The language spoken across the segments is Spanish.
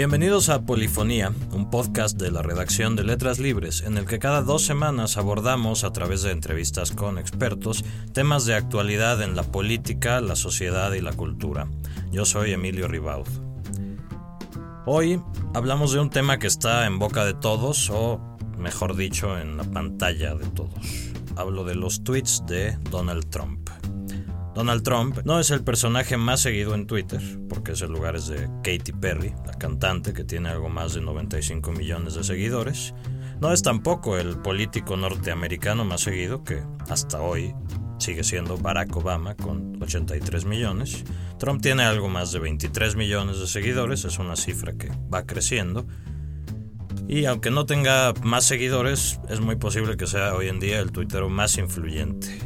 Bienvenidos a Polifonía, un podcast de la redacción de Letras Libres, en el que cada dos semanas abordamos, a través de entrevistas con expertos, temas de actualidad en la política, la sociedad y la cultura. Yo soy Emilio Ribaud. Hoy hablamos de un tema que está en boca de todos, o mejor dicho, en la pantalla de todos. Hablo de los tweets de Donald Trump. Donald Trump no es el personaje más seguido en Twitter, porque ese lugar es de Katy Perry, la cantante que tiene algo más de 95 millones de seguidores. No es tampoco el político norteamericano más seguido, que hasta hoy sigue siendo Barack Obama con 83 millones. Trump tiene algo más de 23 millones de seguidores, es una cifra que va creciendo. Y aunque no tenga más seguidores, es muy posible que sea hoy en día el tuitero más influyente.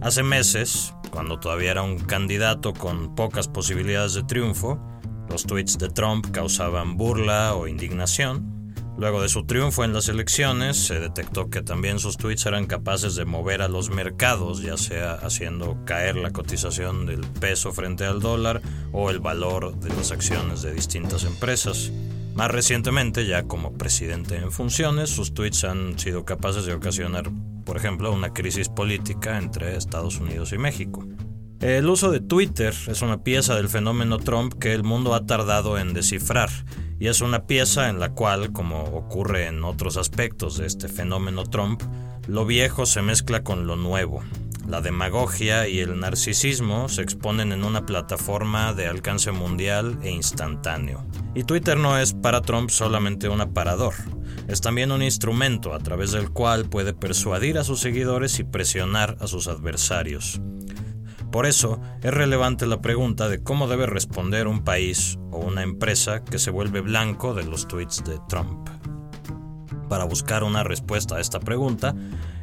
Hace meses, cuando todavía era un candidato con pocas posibilidades de triunfo, los tweets de Trump causaban burla o indignación. Luego de su triunfo en las elecciones, se detectó que también sus tweets eran capaces de mover a los mercados, ya sea haciendo caer la cotización del peso frente al dólar o el valor de las acciones de distintas empresas. Más recientemente, ya como presidente en funciones, sus tweets han sido capaces de ocasionar por ejemplo, una crisis política entre Estados Unidos y México. El uso de Twitter es una pieza del fenómeno Trump que el mundo ha tardado en descifrar, y es una pieza en la cual, como ocurre en otros aspectos de este fenómeno Trump, lo viejo se mezcla con lo nuevo. La demagogia y el narcisismo se exponen en una plataforma de alcance mundial e instantáneo. Y Twitter no es para Trump solamente un aparador, es también un instrumento a través del cual puede persuadir a sus seguidores y presionar a sus adversarios. Por eso es relevante la pregunta de cómo debe responder un país o una empresa que se vuelve blanco de los tweets de Trump. Para buscar una respuesta a esta pregunta,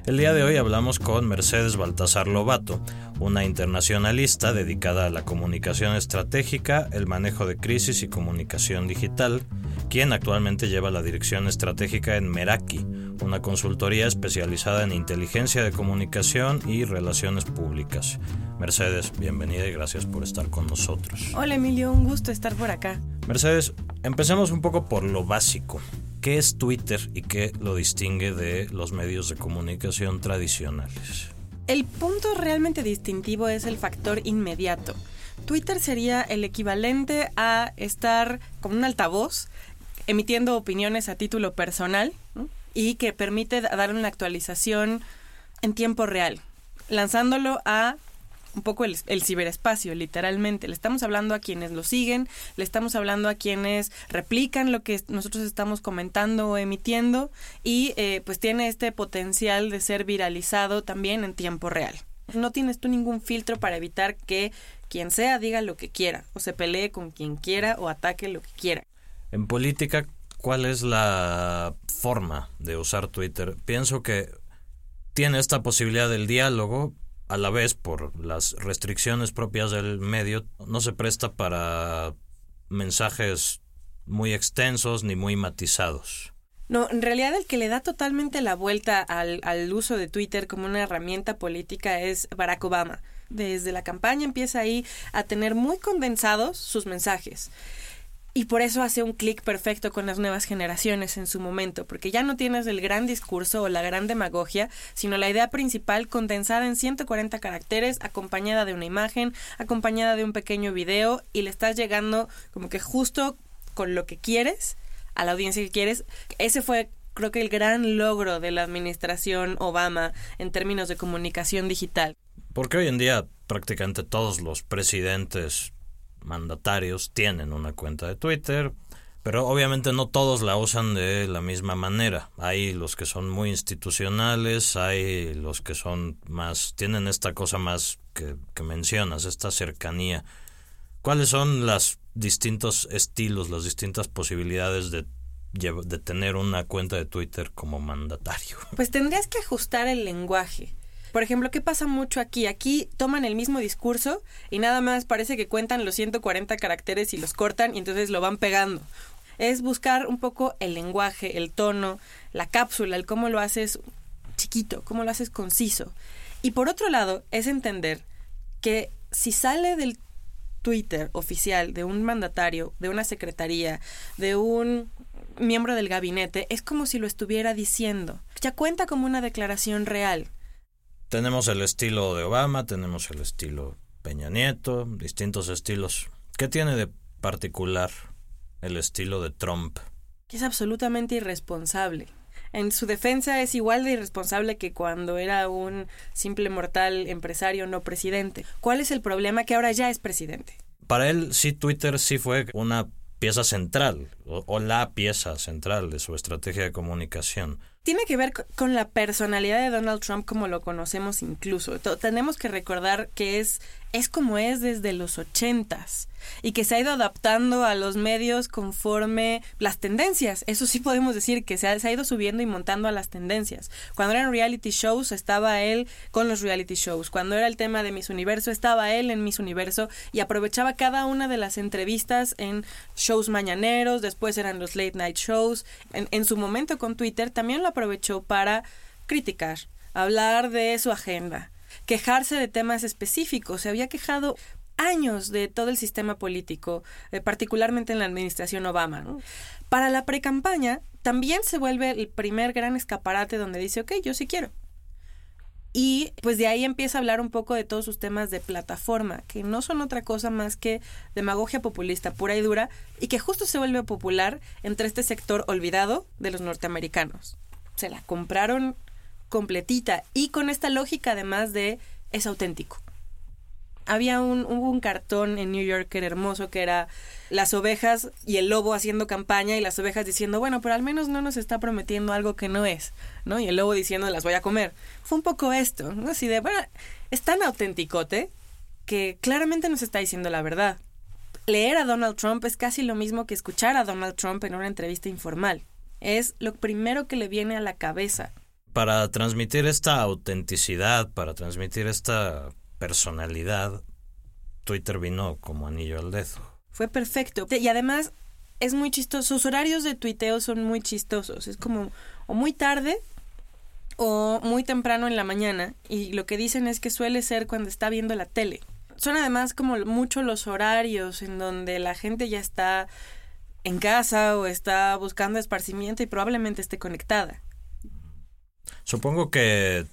el día de hoy hablamos con Mercedes Baltasar Lobato, una internacionalista dedicada a la comunicación estratégica, el manejo de crisis y comunicación digital, quien actualmente lleva la dirección estratégica en Meraki, una consultoría especializada en inteligencia de comunicación y relaciones públicas. Mercedes, bienvenida y gracias por estar con nosotros. Hola Emilio, un gusto estar por acá. Mercedes, empecemos un poco por lo básico. ¿Qué es Twitter y qué lo distingue de los medios de comunicación tradicionales? El punto realmente distintivo es el factor inmediato. Twitter sería el equivalente a estar como un altavoz emitiendo opiniones a título personal y que permite dar una actualización en tiempo real, lanzándolo a un poco el, ciberespacio, literalmente. Le estamos hablando a quienes lo siguen, le estamos hablando a quienes replican lo que nosotros estamos comentando o emitiendo y eh, pues tiene este potencial de ser viralizado también en tiempo real. No tienes tú ningún filtro para evitar que quien sea diga lo que quiera, o se pelee con quien quiera, o ataque lo que quiera. En política, ¿cuál es la forma de usar Twitter? Pienso que tiene esta posibilidad del diálogo, a la vez por las restricciones propias del medio, no se presta para mensajes muy extensos ni muy matizados. No, en realidad el que le da totalmente la vuelta al, uso de Twitter como una herramienta política es Barack Obama. Desde la campaña empieza ahí a tener muy condensados sus mensajes. Y por eso hace un clic perfecto con las nuevas generaciones en su momento, porque ya no tienes el gran discurso o la gran demagogia, sino la idea principal condensada en 140 caracteres, acompañada de una imagen, acompañada de un pequeño video, y le estás llegando como que justo con lo que quieres, a la audiencia que quieres. Ese fue creo que el gran logro de la administración Obama en términos de comunicación digital. Porque hoy en día prácticamente todos los presidentes mandatarios tienen una cuenta de Twitter, pero obviamente no todos la usan de la misma manera. Hay los que son muy institucionales, hay los que son más, tienen esta cosa más que, mencionas, esta cercanía. ¿Cuáles son los distintos estilos, las distintas posibilidades de de tener una cuenta de Twitter como mandatario? Pues tendrías que ajustar el lenguaje. Por ejemplo, ¿qué pasa mucho aquí? Aquí toman el mismo discurso y nada más parece que cuentan los 140 caracteres y los cortan y entonces lo van pegando. Es buscar un poco el lenguaje, el tono, la cápsula, el cómo lo haces chiquito, cómo lo haces conciso. Y por otro lado, es entender que si sale del Twitter oficial de un mandatario, de una secretaría, de un miembro del gabinete, es como si lo estuviera diciendo. Ya cuenta como una declaración real. Tenemos el estilo de Obama, tenemos el estilo Peña Nieto, distintos estilos. ¿Qué tiene de particular el estilo de Trump? Que es absolutamente irresponsable. En su defensa es igual de irresponsable que cuando era un simple mortal empresario no presidente. ¿Cuál es el problema? Que ahora ya es presidente. Para él sí Twitter sí fue una pieza central o, o la pieza central de su estrategia de comunicación tiene que ver con la personalidad de Donald Trump como lo conocemos incluso. Tenemos que recordar que es, es como es desde los ochentas y que se ha ido adaptando a los medios conforme las tendencias. Eso sí podemos decir que se ha, ido subiendo y montando a las tendencias. Cuando eran reality shows estaba él con los reality shows. Cuando era el tema de Miss Universo estaba él en Miss Universo y aprovechaba cada una de las entrevistas en shows mañaneros, después eran los late night shows. En, en su momento con Twitter también lo aprovechó para criticar, hablar de su agenda, quejarse de temas específicos. Se había quejado años de todo el sistema político, eh, particularmente en la administración Obama. Para la precampaña también se vuelve el primer gran escaparate donde dice, ok, yo sí quiero. Y pues de ahí empieza a hablar un poco de todos sus temas de plataforma, que no son otra cosa más que demagogia populista pura y dura, y que justo se vuelve popular entre este sector olvidado de los norteamericanos se la compraron completita y con esta lógica además de es auténtico. Había un, un cartón en New York que era hermoso, que era las ovejas y el lobo haciendo campaña y las ovejas diciendo, bueno, pero al menos no nos está prometiendo algo que no es, ¿no? Y el lobo diciendo, las voy a comer. Fue un poco esto, ¿no? Así de, bueno, es tan autenticote que claramente nos está diciendo la verdad. Leer a Donald Trump es casi lo mismo que escuchar a Donald Trump en una entrevista informal es lo primero que le viene a la cabeza. Para transmitir esta autenticidad, para transmitir esta personalidad, Twitter vino como anillo al dedo. Fue perfecto. Y además es muy chistoso. Sus horarios de tuiteo son muy chistosos. Es como o muy tarde o muy temprano en la mañana. Y lo que dicen es que suele ser cuando está viendo la tele. Son además como mucho los horarios en donde la gente ya está en casa o está buscando esparcimiento y probablemente esté conectada. Supongo que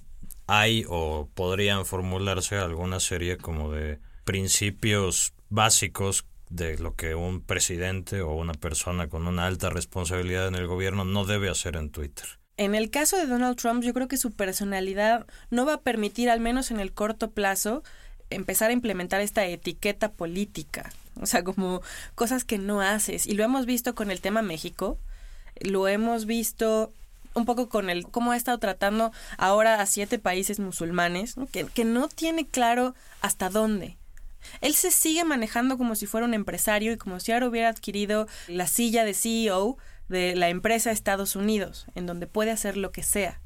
hay o podrían formularse alguna serie como de principios básicos de lo que un presidente o una persona con una alta responsabilidad en el gobierno no debe hacer en Twitter. En el caso de Donald Trump, yo creo que su personalidad no va a permitir, al menos en el corto plazo, empezar a implementar esta etiqueta política. O sea, como cosas que no haces. Y lo hemos visto con el tema México, lo hemos visto un poco con el cómo ha estado tratando ahora a siete países musulmanes, Que, que no tiene claro hasta dónde. Él se sigue manejando como si fuera un empresario y como si ahora hubiera adquirido la silla de CEO de la empresa Estados Unidos, en donde puede hacer lo que sea.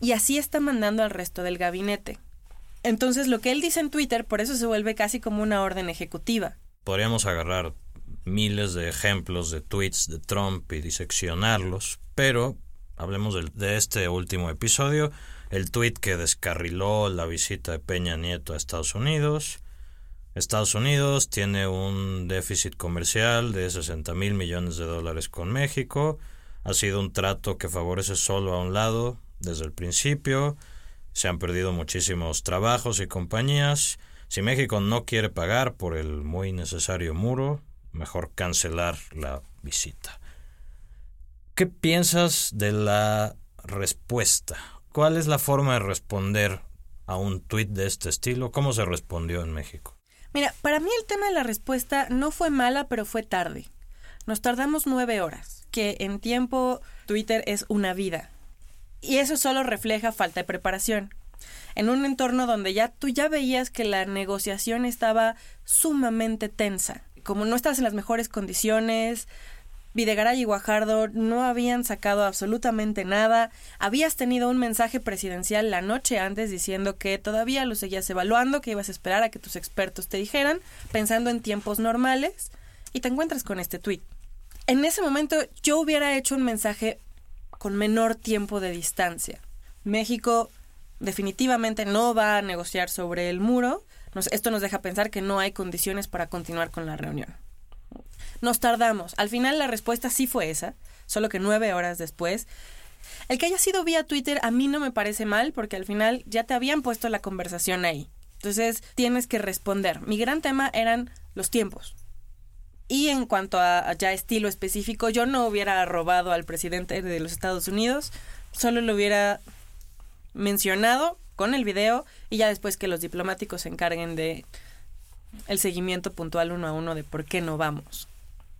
Y así está mandando al resto del gabinete. Entonces lo que él dice en Twitter por eso se vuelve casi como una orden ejecutiva podríamos agarrar miles de ejemplos de tweets de Trump y diseccionarlos, pero hablemos de, este último episodio, el tweet que descarriló la visita de Peña Nieto a Estados Unidos. Estados Unidos tiene un déficit comercial de 60 mil millones de dólares con México. Ha sido un trato que favorece solo a un lado desde el principio. Se han perdido muchísimos trabajos y compañías si México no quiere pagar por el muy necesario muro, mejor cancelar la visita. ¿Qué piensas de la respuesta? ¿Cuál es la forma de responder a un tuit de este estilo? ¿Cómo se respondió en México? Mira, para mí el tema de la respuesta no fue mala, pero fue tarde. Nos tardamos nueve horas, que en tiempo Twitter es una vida. Y eso solo refleja falta de preparación en un entorno donde ya tú ya veías que la negociación estaba sumamente tensa. Como no estás en las mejores condiciones, Videgaray y Guajardo no habían sacado absolutamente nada. Habías tenido un mensaje presidencial la noche antes diciendo que todavía lo seguías evaluando, que ibas a esperar a que tus expertos te dijeran, pensando en tiempos normales, y te encuentras con este tuit. En ese momento yo hubiera hecho un mensaje con menor tiempo de distancia. México definitivamente no va a negociar sobre el muro, esto nos deja pensar que no hay condiciones para continuar con la reunión. Nos tardamos. Al final la respuesta sí fue esa, solo que nueve horas después. El que haya sido vía Twitter a mí no me parece mal porque al final ya te habían puesto la conversación ahí. Entonces tienes que responder. Mi gran tema eran los tiempos. Y en cuanto a, ya estilo específico, yo no hubiera robado al presidente de los Estados Unidos, solo lo hubiera mencionado con el video y ya después que los diplomáticos se encarguen de el seguimiento puntual uno a uno de por qué no vamos.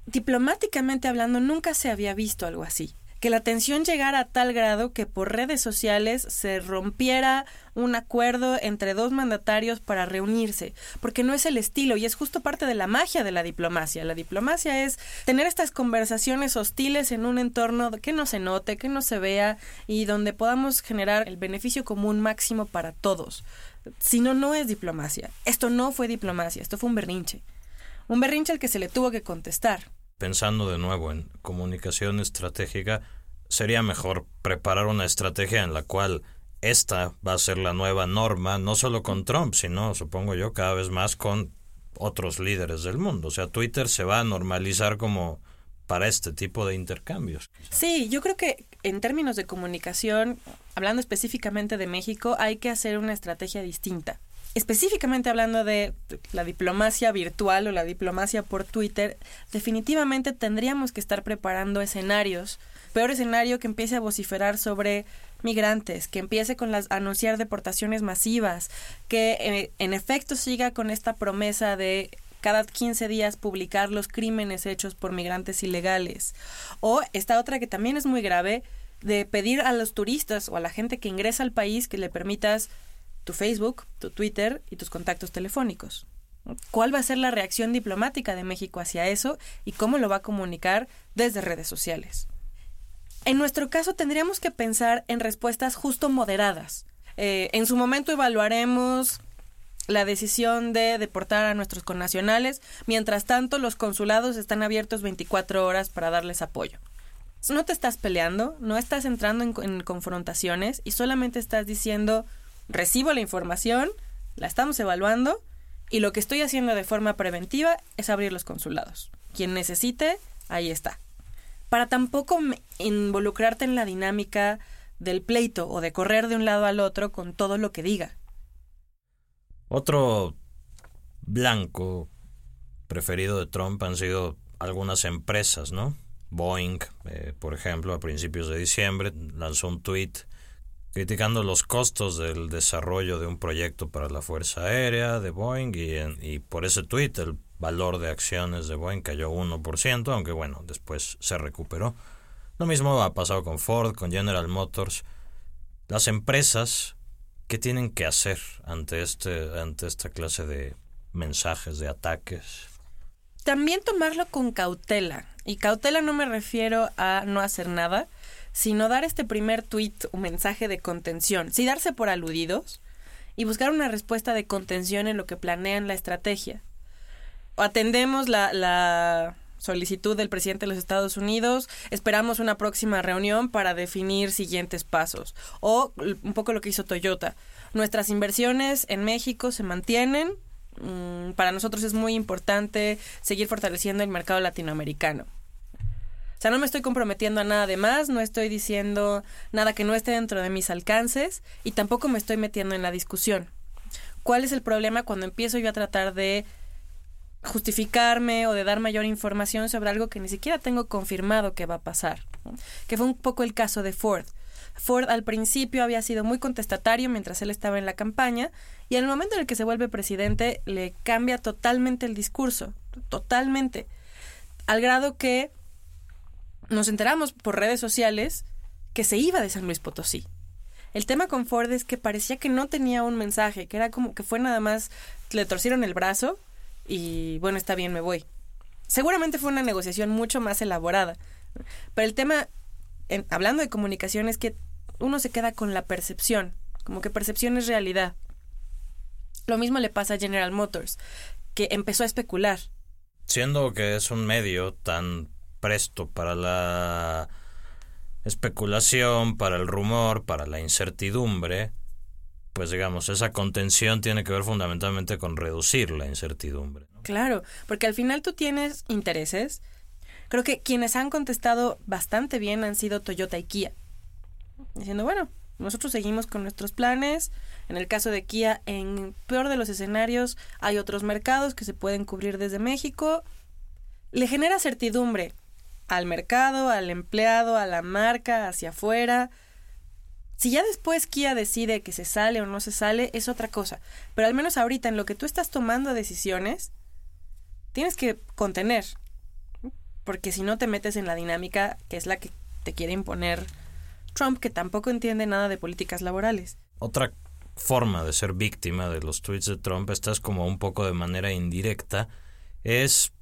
Diplomáticamente hablando, nunca se había visto algo así que la tensión llegara a tal grado que por redes sociales se rompiera un acuerdo entre dos mandatarios para reunirse, porque no es el estilo y es justo parte de la magia de la diplomacia. La diplomacia es tener estas conversaciones hostiles en un entorno que no se note, que no se vea y donde podamos generar el beneficio común máximo para todos. Si no, no es diplomacia. Esto no fue diplomacia, esto fue un berrinche. Un berrinche al que se le tuvo que contestar pensando de nuevo en comunicación estratégica, sería mejor preparar una estrategia en la cual esta va a ser la nueva norma, no solo con Trump, sino, supongo yo, cada vez más con otros líderes del mundo. O sea, Twitter se va a normalizar como para este tipo de intercambios. Sí, yo creo que en términos de comunicación, hablando específicamente de México, hay que hacer una estrategia distinta específicamente hablando de la diplomacia virtual o la diplomacia por Twitter, definitivamente tendríamos que estar preparando escenarios. Peor escenario que empiece a vociferar sobre migrantes, que empiece con las anunciar deportaciones masivas, que eh, en efecto siga con esta promesa de cada 15 días publicar los crímenes hechos por migrantes ilegales. O esta otra que también es muy grave, de pedir a los turistas o a la gente que ingresa al país que le permitas tu Facebook, tu Twitter y tus contactos telefónicos. ¿Cuál va a ser la reacción diplomática de México hacia eso y cómo lo va a comunicar desde redes sociales? En nuestro caso tendríamos que pensar en respuestas justo moderadas. Eh, en su momento evaluaremos la decisión de deportar a nuestros connacionales, mientras tanto los consulados están abiertos 24 horas para darles apoyo. No te estás peleando, no estás entrando en confrontaciones y solamente estás diciendo recibo la información, la estamos evaluando y lo que estoy haciendo de forma preventiva es abrir los consulados. Quien necesite, ahí está. Para tampoco involucrarte en la dinámica del pleito o de correr de un lado al otro con todo lo que diga. Otro blanco preferido de Trump han sido algunas empresas, ¿no? Boeing, eh, por ejemplo, a principios de diciembre lanzó un tweet criticando los costos del desarrollo de un proyecto para la Fuerza Aérea de Boeing y, y por ese tweet el valor de acciones de Boeing cayó 1%, aunque bueno, después se recuperó. Lo mismo ha pasado con Ford, con General Motors. Las empresas, ¿qué tienen que hacer ante, este, ante esta clase de mensajes, de ataques? También tomarlo con cautela. Y cautela no me refiero a no hacer nada, sino dar este primer tweet un mensaje de contención, sí darse por aludidos y buscar una respuesta de contención en lo que planean la estrategia. Atendemos la, la solicitud del presidente de los Estados Unidos, esperamos una próxima reunión para definir siguientes pasos. O un poco lo que hizo Toyota. Nuestras inversiones en México se mantienen. Mm, para nosotros es muy importante seguir fortaleciendo el mercado latinoamericano sea, no me estoy comprometiendo a nada de más, no estoy diciendo nada que no esté dentro de mis alcances y tampoco me estoy metiendo en la discusión. ¿Cuál es el problema cuando empiezo yo a tratar de justificarme o de dar mayor información sobre algo que ni siquiera tengo confirmado que va a pasar? Que fue un poco el caso de Ford. Ford al principio había sido muy contestatario mientras él estaba en la campaña y en el momento en el que se vuelve presidente le cambia totalmente el discurso, totalmente, al grado que nos enteramos por redes sociales que se iba de San Luis Potosí. El tema con Ford es que parecía que no tenía un mensaje, que era como que fue nada más, le torcieron el brazo y bueno, está bien, me voy. Seguramente fue una negociación mucho más elaborada. Pero el tema, en, hablando de comunicación, es que uno se queda con la percepción, como que percepción es realidad. Lo mismo le pasa a General Motors, que empezó a especular. Siendo que es un medio tan presto para la especulación, para el rumor, para la incertidumbre, pues digamos, esa contención tiene que ver fundamentalmente con reducir la incertidumbre. Claro, porque al final tú tienes intereses. Creo que quienes han contestado bastante bien han sido Toyota y Kia. Diciendo, bueno, nosotros seguimos con nuestros planes. En el caso de Kia, en peor de los escenarios, hay otros mercados que se pueden cubrir desde México. Le genera certidumbre al mercado, al empleado, a la marca, hacia afuera. Si ya después Kia decide que se sale o no se sale, es otra cosa. Pero al menos ahorita en lo que tú estás tomando decisiones, tienes que contener. Porque si no te metes en la dinámica que es la que te quiere imponer Trump, que tampoco entiende nada de políticas laborales. Otra forma de ser víctima de los tweets de Trump, esta es como un poco de manera indirecta, es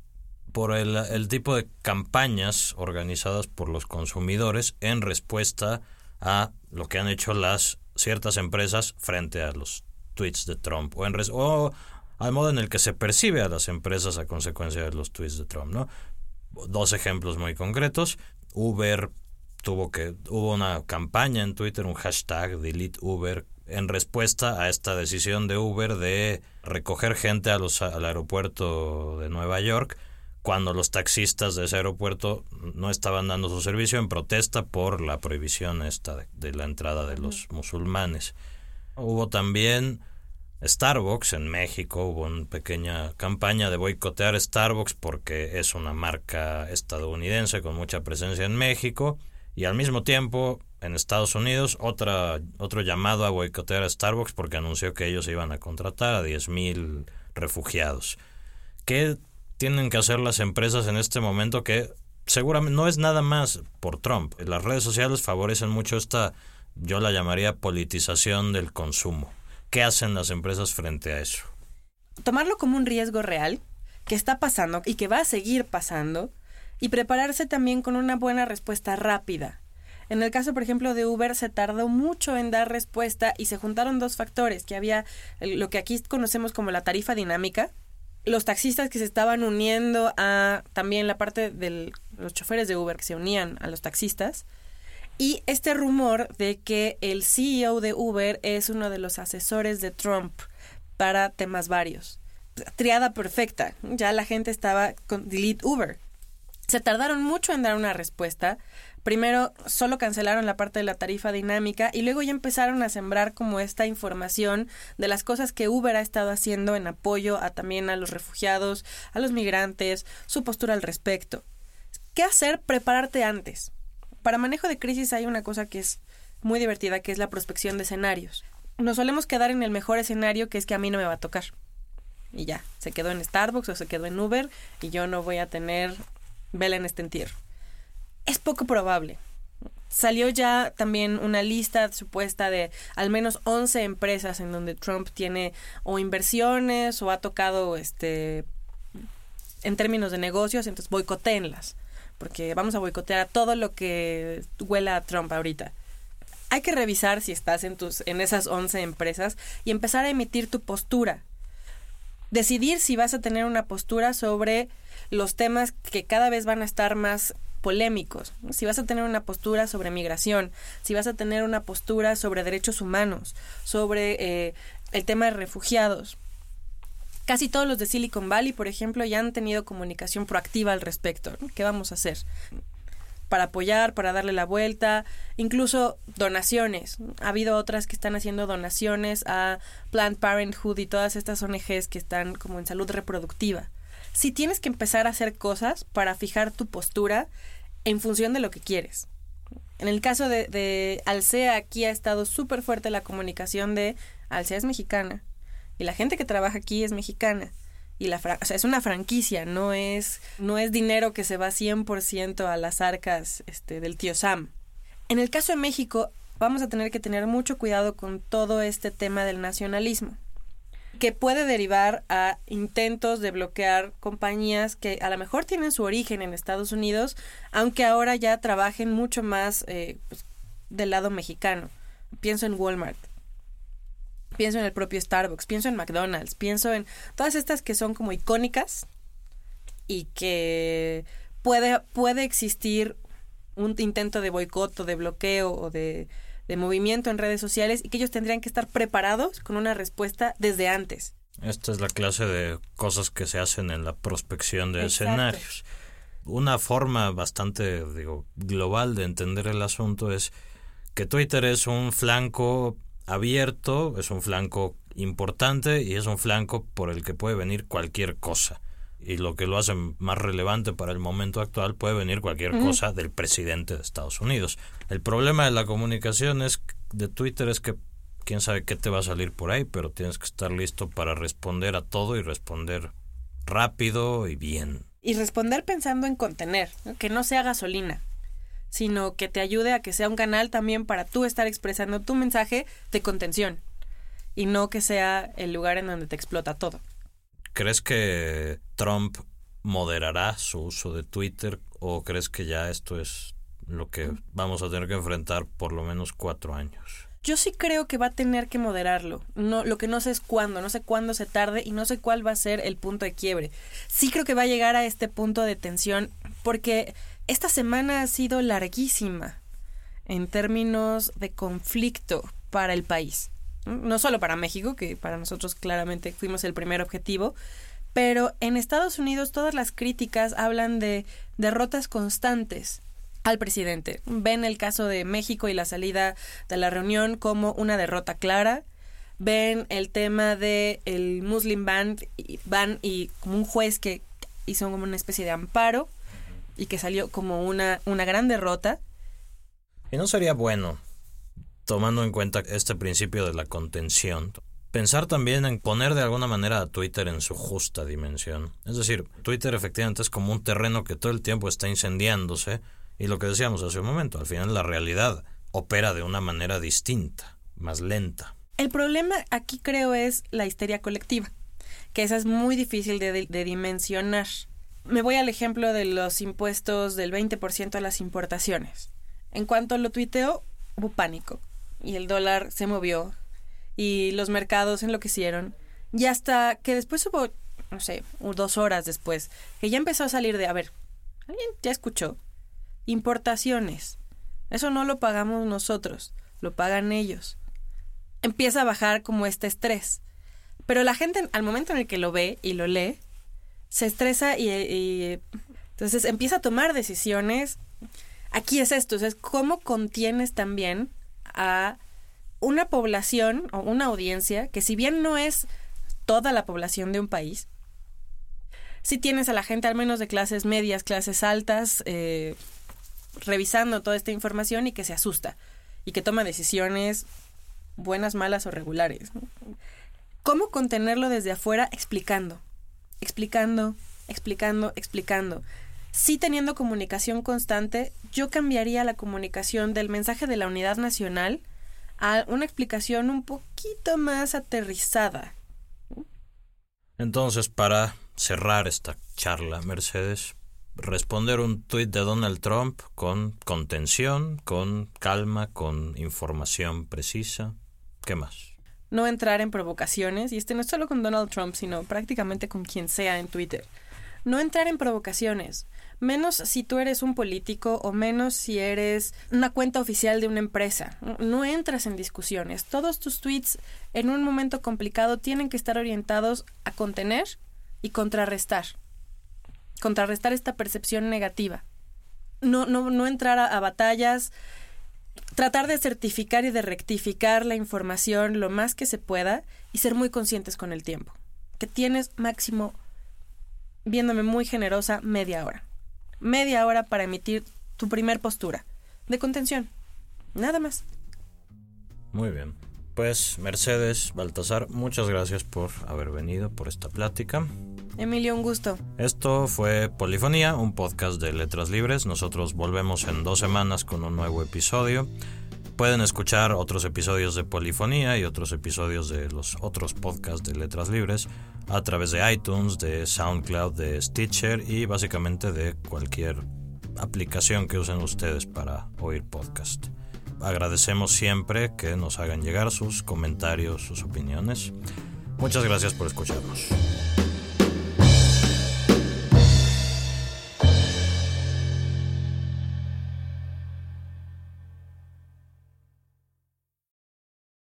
por el, tipo de campañas organizadas por los consumidores en respuesta a lo que han hecho las ciertas empresas frente a los tweets de Trump o, en o al modo en el que se percibe a las empresas a consecuencia de los tweets de Trump, ¿no? Dos ejemplos muy concretos. Uber tuvo que hubo una campaña en Twitter, un hashtag delete Uber en respuesta a esta decisión de Uber de recoger gente a los, al aeropuerto de Nueva York cuando los taxistas de ese aeropuerto no estaban dando su servicio en protesta por la prohibición esta de, la entrada de los musulmanes. Hubo también Starbucks en México, hubo una pequeña campaña de boicotear Starbucks porque es una marca estadounidense con mucha presencia en México y al mismo tiempo en Estados Unidos otra, otro llamado a boicotear a Starbucks porque anunció que ellos iban a contratar a 10.000 refugiados. ¿Qué tienen que hacer las empresas en este momento que seguramente no es nada más por Trump. Las redes sociales favorecen mucho esta, yo la llamaría politización del consumo. ¿Qué hacen las empresas frente a eso? Tomarlo como un riesgo real que está pasando y que va a seguir pasando y prepararse también con una buena respuesta rápida. En el caso, por ejemplo, de Uber, se tardó mucho en dar respuesta y se juntaron dos factores, que había lo que aquí conocemos como la tarifa dinámica, los taxistas que se estaban uniendo a también la parte de los choferes de Uber que se unían a los taxistas. Y este rumor de que el CEO de Uber es uno de los asesores de Trump para temas varios. Triada perfecta. Ya la gente estaba con Delete Uber. Se tardaron mucho en dar una respuesta primero solo cancelaron la parte de la tarifa dinámica y luego ya empezaron a sembrar como esta información de las cosas que Uber ha estado haciendo en apoyo a también a los refugiados, a los migrantes, su postura al respecto. ¿Qué hacer? Prepararte antes. Para manejo de crisis hay una cosa que es muy divertida, que es la prospección de escenarios. Nos solemos quedar en el mejor escenario, que es que a mí no me va a tocar. Y ya, se quedó en Starbucks o se quedó en Uber y yo no voy a tener vela en este entierro es poco probable. Salió ya también una lista supuesta de al menos 11 empresas en donde Trump tiene o inversiones o ha tocado este en términos de negocios, entonces boicotéenlas, porque vamos a boicotear a todo lo que huela a Trump ahorita. Hay que revisar si estás en tus en esas 11 empresas y empezar a emitir tu postura. Decidir si vas a tener una postura sobre los temas que cada vez van a estar más polémicos, si vas a tener una postura sobre migración, si vas a tener una postura sobre derechos humanos, sobre eh, el tema de refugiados. Casi todos los de Silicon Valley, por ejemplo, ya han tenido comunicación proactiva al respecto. ¿Qué vamos a hacer? Para apoyar, para darle la vuelta, incluso donaciones. Ha habido otras que están haciendo donaciones a Planned Parenthood y todas estas ONGs que están como en salud reproductiva si tienes que empezar a hacer cosas para fijar tu postura en función de lo que quieres. En el caso de, de Alsea, aquí ha estado súper fuerte la comunicación de Alsea es mexicana y la gente que trabaja aquí es mexicana. Y la es una franquicia, no es, no es dinero que se va 100% a las arcas este, del tío Sam. En el caso de México, vamos a tener que tener mucho cuidado con todo este tema del nacionalismo que puede derivar a intentos de bloquear compañías que a lo mejor tienen su origen en Estados Unidos, aunque ahora ya trabajen mucho más eh, pues, del lado mexicano. Pienso en Walmart, pienso en el propio Starbucks, pienso en McDonald's, pienso en todas estas que son como icónicas y que puede, puede existir un intento de boicot o de bloqueo o de de movimiento en redes sociales y que ellos tendrían que estar preparados con una respuesta desde antes. Esta es la clase de cosas que se hacen en la prospección de escenarios. Una forma bastante digo, global de entender el asunto es que Twitter es un flanco abierto, es un flanco importante y es un flanco por el que puede venir cualquier cosa. Y lo que lo hace más relevante para el momento actual puede venir cualquier cosa del presidente de Estados Unidos. El problema de la comunicación es de Twitter es que quién sabe qué te va a salir por ahí, pero tienes que estar listo para responder a todo y responder rápido y bien. Y responder pensando en contener, que no sea gasolina, sino que te ayude a que sea un canal también para tú estar expresando tu mensaje de contención y no que sea el lugar en donde te explota todo. ¿Crees que Trump moderará su uso de Twitter o crees que ya esto es lo que vamos a tener que enfrentar por lo menos cuatro años? Yo sí creo que va a tener que moderarlo. No, lo que no sé es cuándo, no sé cuándo se tarde y no sé cuál va a ser el punto de quiebre. Sí creo que va a llegar a este punto de tensión porque esta semana ha sido larguísima en términos de conflicto para el país. No solo para México, que para nosotros claramente fuimos el primer objetivo, pero en Estados Unidos todas las críticas hablan de derrotas constantes al presidente. Ven el caso de México y la salida de la reunión como una derrota clara. Ven el tema de el Muslim ban y, y como un juez que hizo como una especie de amparo y que salió como una, una gran derrota. Y no sería bueno, tomando en cuenta este principio de la contención, pensar también en poner de alguna manera a Twitter en su justa dimensión. Es decir, Twitter efectivamente es como un terreno que todo el tiempo está incendiándose y lo que decíamos hace un momento, al final la realidad opera de una manera distinta, más lenta. El problema aquí creo es la histeria colectiva, que esa es muy difícil de, dimensionar. Me voy al ejemplo de los impuestos del 20% a las importaciones. En cuanto lo tuiteo, hubo pánico y el dólar se movió y los mercados enloquecieron y hasta que después hubo, no sé, dos horas después, que ya empezó a salir de, a ver, ¿alguien ya escuchó? Importaciones. Eso no lo pagamos nosotros, lo pagan ellos. Empieza a bajar como este estrés. Pero la gente al momento en el que lo ve y lo lee, se estresa y, entonces empieza a tomar decisiones. Aquí es esto, es cómo contienes también a una población o una audiencia que si bien no es toda la población de un país, si tienes a la gente al menos de clases medias, clases altas, eh, revisando toda esta información y que se asusta y que toma decisiones buenas, malas o regulares. ¿Cómo contenerlo desde afuera? Explicando, explicando, explicando, explicando. Si teniendo comunicación constante, yo cambiaría la comunicación del mensaje de la unidad nacional a una explicación un poquito más aterrizada. Entonces, para cerrar esta charla, Mercedes, responder un tuit de Donald Trump con contención, con calma, con información precisa. ¿Qué más? No entrar en provocaciones, y este no es solo con Donald Trump, sino prácticamente con quien sea en Twitter. No entrar en provocaciones, menos si tú eres un político o menos si eres una cuenta oficial de una empresa. No entras en discusiones. Todos tus tweets en un momento complicado tienen que estar orientados a contener y contrarrestar contrarrestar esta percepción negativa. No, no, no entrar a, batallas, tratar de certificar y de rectificar la información lo más que se pueda y ser muy conscientes con el tiempo. Que tienes máximo, viéndome muy generosa, media hora. Media hora para emitir tu primer postura de contención. Nada más. Muy bien. Pues Mercedes Baltasar, muchas gracias por haber venido, por esta plática. Emilio, un gusto. Esto fue Polifonía, un podcast de letras libres. Nosotros volvemos en dos semanas con un nuevo episodio. Pueden escuchar otros episodios de Polifonía y otros episodios de los otros podcasts de letras libres a través de iTunes, de SoundCloud, de Stitcher y básicamente de cualquier aplicación que usen ustedes para oír podcast. Agradecemos siempre que nos hagan llegar sus comentarios, sus opiniones. Muchas gracias por escucharnos.